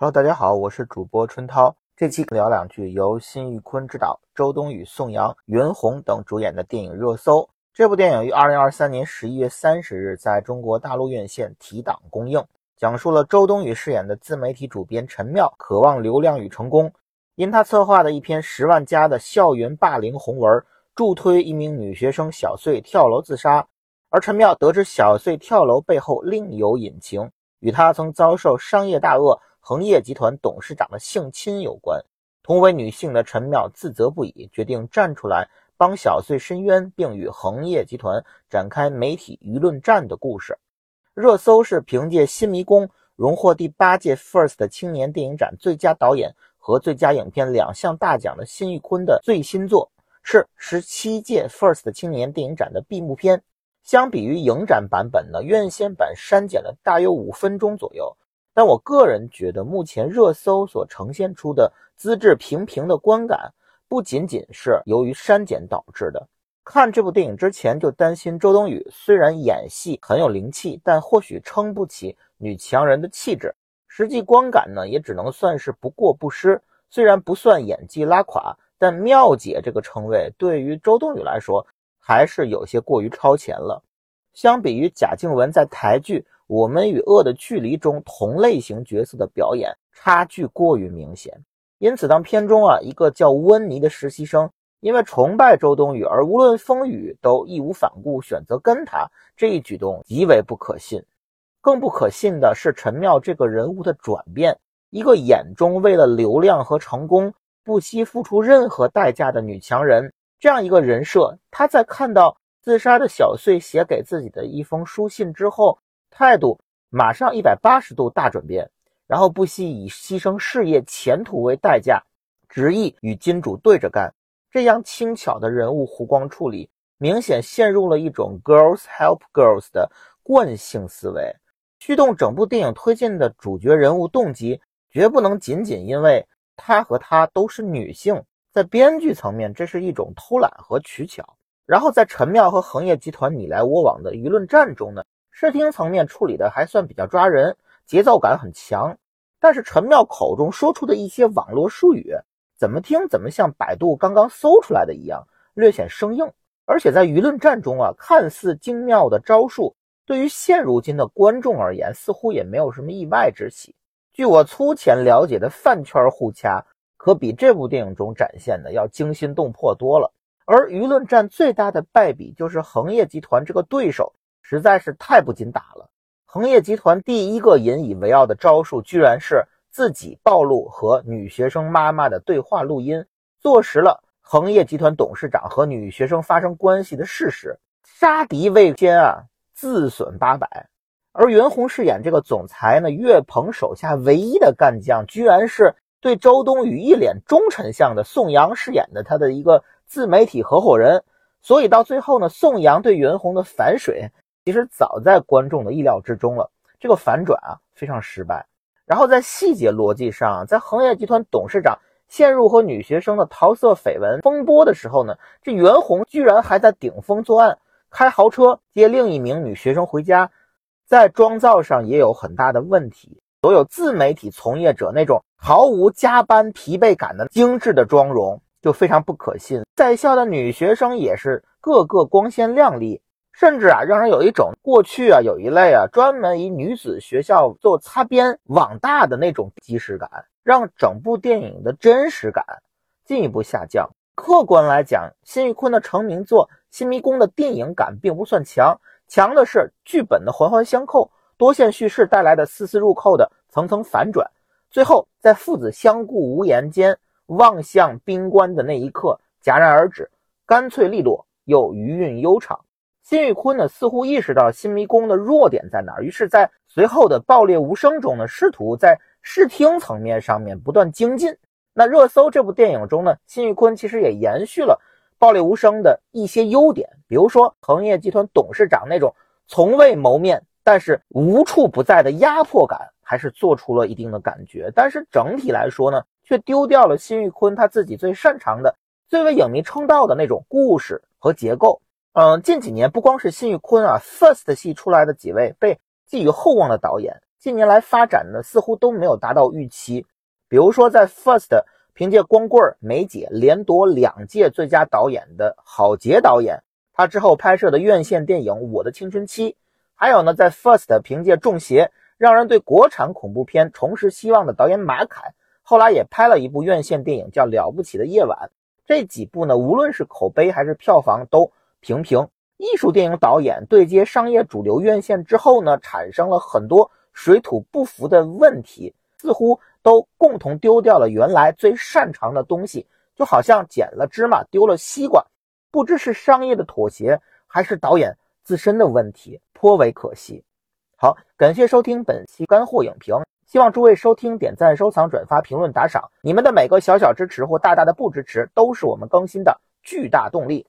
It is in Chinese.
Hello，大家好，我是主播春涛。这期聊两句由辛玉坤执导、周冬雨、宋阳、袁弘等主演的电影《热搜》。这部电影于二零二三年十一月三十日在中国大陆院线提档公映，讲述了周冬雨饰演的自媒体主编陈妙渴望流量与成功，因他策划的一篇十万加的校园霸凌红文，助推一名女学生小穗跳楼自杀。而陈妙得知小穗跳楼背后另有隐情，与他曾遭受商业大鳄。恒业集团董事长的性侵有关，同为女性的陈妙自责不已，决定站出来帮小穗申冤，并与恒业集团展开媒体舆论战的故事。热搜是凭借《新迷宫》荣获第八届 FIRST 青年电影展最佳导演和最佳影片两项大奖的辛玉坤的最新作，是十七届 FIRST 青年电影展的闭幕片。相比于影展版本呢，院线版删减了大约五分钟左右。但我个人觉得，目前热搜所呈现出的资质平平的观感，不仅仅是由于删减导致的。看这部电影之前就担心周冬雨虽然演戏很有灵气，但或许撑不起女强人的气质。实际观感呢，也只能算是不过不失。虽然不算演技拉垮，但妙姐这个称谓对于周冬雨来说，还是有些过于超前了。相比于贾静雯在台剧。我们与恶的距离中同类型角色的表演差距过于明显，因此当片中啊一个叫温妮的实习生因为崇拜周冬雨而无论风雨都义无反顾选择跟他，这一举动极为不可信。更不可信的是陈妙这个人物的转变，一个眼中为了流量和成功不惜付出任何代价的女强人，这样一个人设，她在看到自杀的小穗写给自己的一封书信之后。态度马上一百八十度大转变，然后不惜以牺牲事业前途为代价，执意与金主对着干。这样轻巧的人物弧光处理，明显陷入了一种 girls help girls 的惯性思维。驱动整部电影推进的主角人物动机，绝不能仅仅因为他和她都是女性。在编剧层面，这是一种偷懒和取巧。然后在陈妙和恒业集团你来我往的舆论战中呢？视听层面处理的还算比较抓人，节奏感很强。但是陈妙口中说出的一些网络术语，怎么听怎么像百度刚刚搜出来的一样，略显生硬。而且在舆论战中啊，看似精妙的招数，对于现如今的观众而言，似乎也没有什么意外之喜。据我粗浅了解的饭圈互掐，可比这部电影中展现的要惊心动魄多了。而舆论战最大的败笔，就是恒业集团这个对手。实在是太不禁打了！恒业集团第一个引以为傲的招数，居然是自己暴露和女学生妈妈的对话录音，坐实了恒业集团董事长和女学生发生关系的事实。杀敌未先啊，自损八百。而袁弘饰演这个总裁呢，岳鹏手下唯一的干将，居然是对周冬雨一脸忠臣相的宋阳饰演的他的一个自媒体合伙人。所以到最后呢，宋阳对袁弘的反水。其实早在观众的意料之中了，这个反转啊非常失败。然后在细节逻辑上，在恒业集团董事长陷入和女学生的桃色绯闻风波的时候呢，这袁弘居然还在顶风作案，开豪车接另一名女学生回家，在妆造上也有很大的问题。所有自媒体从业者那种毫无加班疲惫感的精致的妆容就非常不可信。在校的女学生也是个个光鲜亮丽。甚至啊，让人有一种过去啊有一类啊专门以女子学校做擦边网大的那种即视感，让整部电影的真实感进一步下降。客观来讲，辛玉坤的成名作《新迷宫》的电影感并不算强，强的是剧本的环环相扣、多线叙事带来的丝丝入扣的层层反转。最后在父子相顾无言间望向冰棺的那一刻戛然而止，干脆利落又余韵悠长。辛玉坤呢，似乎意识到新迷宫的弱点在哪儿，于是，在随后的爆裂无声中呢，试图在视听层面上面不断精进。那热搜这部电影中呢，辛玉坤其实也延续了爆裂无声的一些优点，比如说恒业集团董事长那种从未谋面但是无处不在的压迫感，还是做出了一定的感觉。但是整体来说呢，却丢掉了辛玉坤他自己最擅长的、最为影迷称道的那种故事和结构。嗯，近几年不光是辛玉坤啊，First 系出来的几位被寄予厚望的导演，近年来发展呢，似乎都没有达到预期。比如说，在 First 凭借《光棍》《梅姐》连夺两届最佳导演的郝杰导演，他之后拍摄的院线电影《我的青春期》，还有呢，在 First 凭借《中邪》让人对国产恐怖片重拾希望的导演马凯，后来也拍了一部院线电影叫《了不起的夜晚》。这几部呢，无论是口碑还是票房都平平。艺术电影导演对接商业主流院线之后呢，产生了很多水土不服的问题，似乎都共同丢掉了原来最擅长的东西，就好像捡了芝麻丢了西瓜，不知是商业的妥协还是导演自身的问题，颇为可惜。好，感谢收听本期干货影评，希望诸位收听、点赞、收藏、转发、评论、打赏，你们的每个小小支持或大大的不支持，都是我们更新的巨大动力。